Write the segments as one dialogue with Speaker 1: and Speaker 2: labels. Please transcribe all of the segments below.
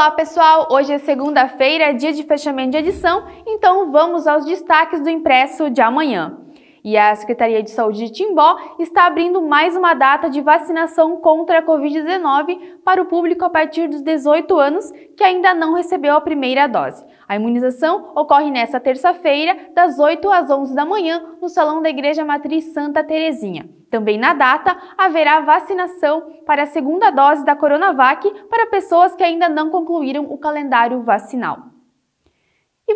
Speaker 1: Olá pessoal, hoje é segunda-feira, dia de fechamento de edição, então vamos aos destaques do impresso de amanhã. E a Secretaria de Saúde de Timbó está abrindo mais uma data de vacinação contra a Covid-19 para o público a partir dos 18 anos que ainda não recebeu a primeira dose. A imunização ocorre nesta terça-feira, das 8 às 11 da manhã, no Salão da Igreja Matriz Santa Terezinha. Também na data, haverá vacinação para a segunda dose da Coronavac para pessoas que ainda não concluíram o calendário vacinal.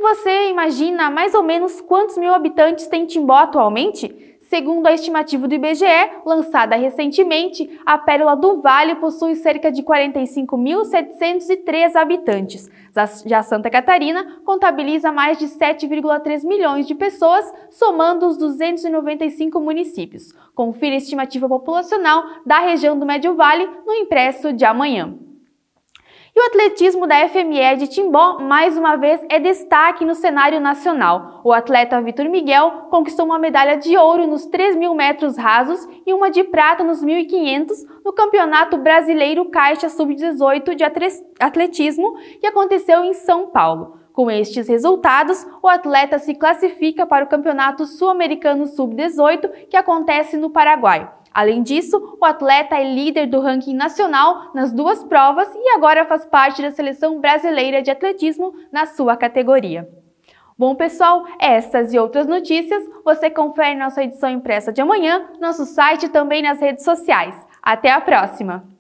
Speaker 1: Você imagina mais ou menos quantos mil habitantes tem Timbó atualmente? Segundo a estimativa do IBGE, lançada recentemente, a Pérola do Vale possui cerca de 45.703 habitantes. Já Santa Catarina contabiliza mais de 7,3 milhões de pessoas, somando os 295 municípios. Confira a estimativa populacional da região do Médio Vale no impresso de amanhã. E o atletismo da FME de Timbó, mais uma vez, é destaque no cenário nacional. O atleta Vitor Miguel conquistou uma medalha de ouro nos 3 mil metros rasos e uma de prata nos 1.500 no Campeonato Brasileiro Caixa Sub-18 de Atletismo, que aconteceu em São Paulo. Com estes resultados, o atleta se classifica para o Campeonato Sul-Americano Sub-18, que acontece no Paraguai. Além disso, o atleta é líder do ranking nacional nas duas provas e agora faz parte da seleção brasileira de atletismo na sua categoria. Bom, pessoal, essas e outras notícias você confere nossa edição impressa de amanhã, nosso site e também nas redes sociais. Até a próxima!